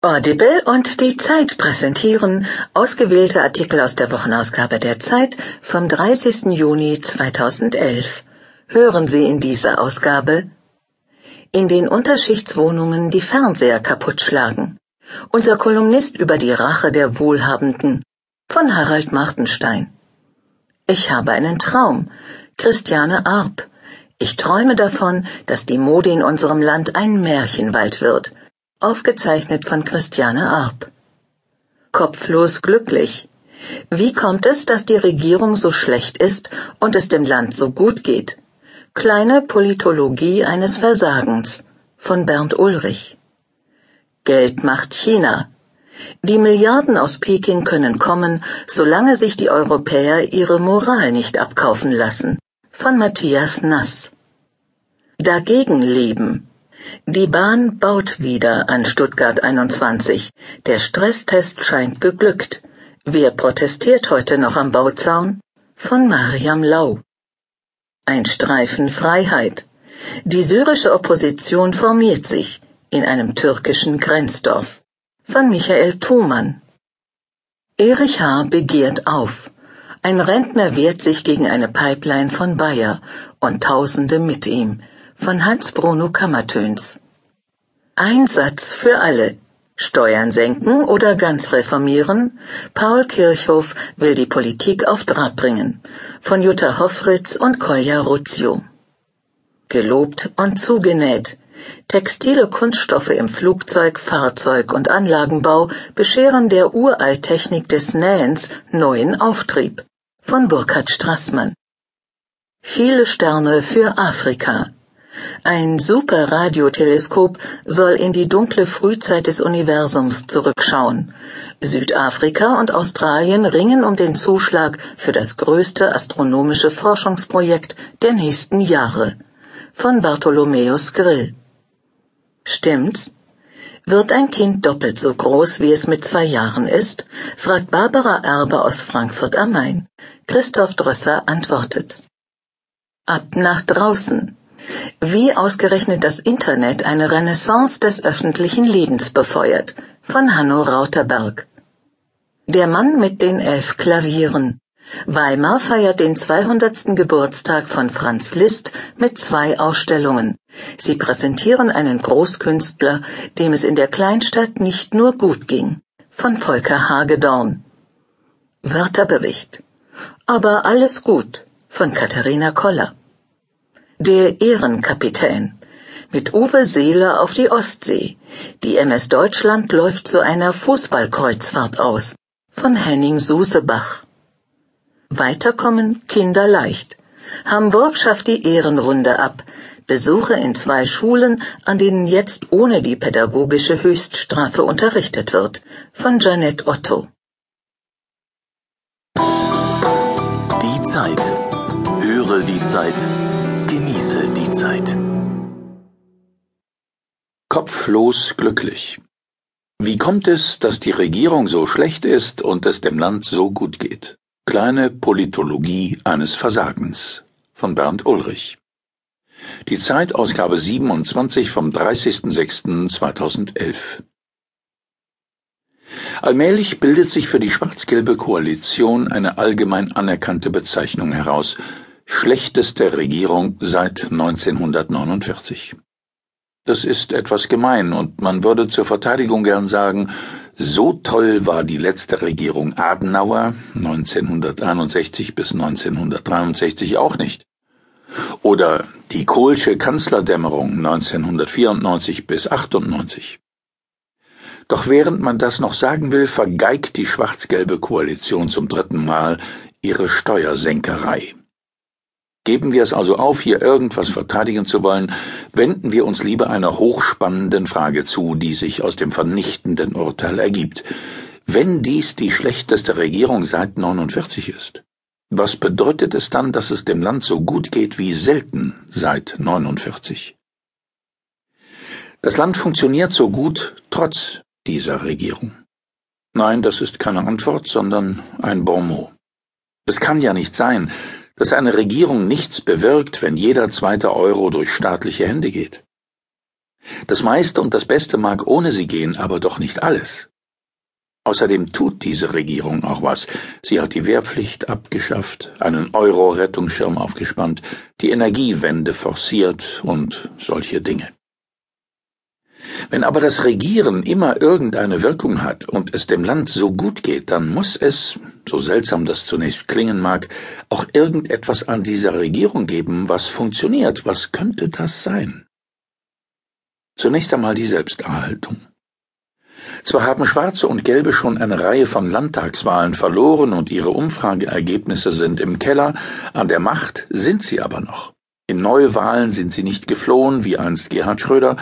Audible und die Zeit präsentieren ausgewählte Artikel aus der Wochenausgabe der Zeit vom 30. Juni 2011. Hören Sie in dieser Ausgabe In den Unterschichtswohnungen die Fernseher kaputtschlagen. Unser Kolumnist über die Rache der Wohlhabenden von Harald Martenstein. Ich habe einen Traum. Christiane Arp. Ich träume davon, dass die Mode in unserem Land ein Märchenwald wird Aufgezeichnet von Christiane Arp. Kopflos glücklich. Wie kommt es, dass die Regierung so schlecht ist und es dem Land so gut geht? Kleine Politologie eines Versagens von Bernd Ulrich. Geld macht China. Die Milliarden aus Peking können kommen, solange sich die Europäer ihre Moral nicht abkaufen lassen. Von Matthias Nass. Dagegen leben. Die Bahn baut wieder an Stuttgart 21. Der Stresstest scheint geglückt. Wer protestiert heute noch am Bauzaun? Von Mariam Lau. Ein Streifen Freiheit. Die syrische Opposition formiert sich in einem türkischen Grenzdorf. Von Michael Thumann. Erich H. begehrt auf. Ein Rentner wehrt sich gegen eine Pipeline von Bayer und Tausende mit ihm von Hans Bruno Kammertöns. Einsatz für alle. Steuern senken oder ganz reformieren? Paul Kirchhoff will die Politik auf Draht bringen. Von Jutta Hoffritz und Kolja Ruzio. Gelobt und zugenäht. Textile Kunststoffe im Flugzeug, Fahrzeug und Anlagenbau bescheren der Uralttechnik des Nähens neuen Auftrieb. Von Burkhard Strassmann. Viele Sterne für Afrika. Ein Superradioteleskop soll in die dunkle Frühzeit des Universums zurückschauen. Südafrika und Australien ringen um den Zuschlag für das größte astronomische Forschungsprojekt der nächsten Jahre. Von Bartholomäus Grill. Stimmt's? Wird ein Kind doppelt so groß, wie es mit zwei Jahren ist? fragt Barbara Erbe aus Frankfurt am Main. Christoph Drösser antwortet. Ab nach draußen. Wie ausgerechnet das Internet eine Renaissance des öffentlichen Lebens befeuert von Hanno Rauterberg. Der Mann mit den elf Klavieren. Weimar feiert den 200. Geburtstag von Franz Liszt mit zwei Ausstellungen. Sie präsentieren einen Großkünstler, dem es in der Kleinstadt nicht nur gut ging. Von Volker Hagedorn. Wörterbericht. Aber alles gut. Von Katharina Koller. Der Ehrenkapitän. Mit Uwe Seeler auf die Ostsee. Die MS Deutschland läuft zu einer Fußballkreuzfahrt aus. Von Henning Susebach. Weiterkommen kinderleicht. Hamburg schafft die Ehrenrunde ab. Besuche in zwei Schulen, an denen jetzt ohne die pädagogische Höchststrafe unterrichtet wird. Von Janette Otto. Die Zeit. Höre die Zeit. Genieße die Zeit. Kopflos glücklich. Wie kommt es, dass die Regierung so schlecht ist und es dem Land so gut geht? Kleine Politologie eines Versagens von Bernd Ulrich. Die Zeitausgabe 27 vom 30.06.2011. Allmählich bildet sich für die schwarz-gelbe Koalition eine allgemein anerkannte Bezeichnung heraus, schlechteste Regierung seit 1949. Das ist etwas gemein und man würde zur Verteidigung gern sagen, so toll war die letzte Regierung Adenauer 1961 bis 1963 auch nicht. Oder die Kohlsche Kanzlerdämmerung 1994 bis 98. Doch während man das noch sagen will, vergeigt die schwarz-gelbe Koalition zum dritten Mal ihre Steuersenkerei. Geben wir es also auf, hier irgendwas verteidigen zu wollen, wenden wir uns lieber einer hochspannenden Frage zu, die sich aus dem vernichtenden Urteil ergibt. Wenn dies die schlechteste Regierung seit 49 ist, was bedeutet es dann, dass es dem Land so gut geht wie selten seit 49? Das Land funktioniert so gut trotz dieser Regierung. Nein, das ist keine Antwort, sondern ein Bonmot. Es kann ja nicht sein, dass eine Regierung nichts bewirkt, wenn jeder zweite Euro durch staatliche Hände geht. Das meiste und das Beste mag ohne sie gehen, aber doch nicht alles. Außerdem tut diese Regierung auch was. Sie hat die Wehrpflicht abgeschafft, einen Euro-Rettungsschirm aufgespannt, die Energiewende forciert und solche Dinge. Wenn aber das Regieren immer irgendeine Wirkung hat und es dem Land so gut geht, dann muss es, so seltsam das zunächst klingen mag, auch irgendetwas an dieser Regierung geben, was funktioniert. Was könnte das sein? Zunächst einmal die Selbsterhaltung. Zwar haben Schwarze und Gelbe schon eine Reihe von Landtagswahlen verloren und ihre Umfrageergebnisse sind im Keller, an der Macht sind sie aber noch. In Neuwahlen sind sie nicht geflohen, wie einst Gerhard Schröder,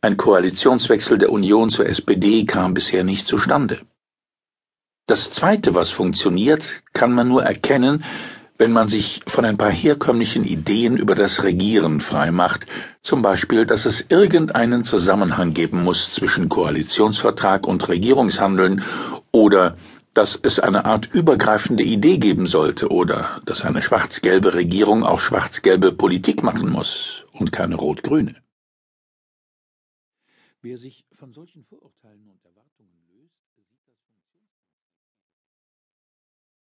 ein Koalitionswechsel der Union zur SPD kam bisher nicht zustande. Das Zweite, was funktioniert, kann man nur erkennen, wenn man sich von ein paar herkömmlichen Ideen über das Regieren freimacht, zum Beispiel, dass es irgendeinen Zusammenhang geben muss zwischen Koalitionsvertrag und Regierungshandeln oder dass es eine Art übergreifende Idee geben sollte oder dass eine schwarz-gelbe Regierung auch schwarz-gelbe Politik machen muss und keine rot-grüne. Wer sich von solchen Vorurteilen und Erwartungen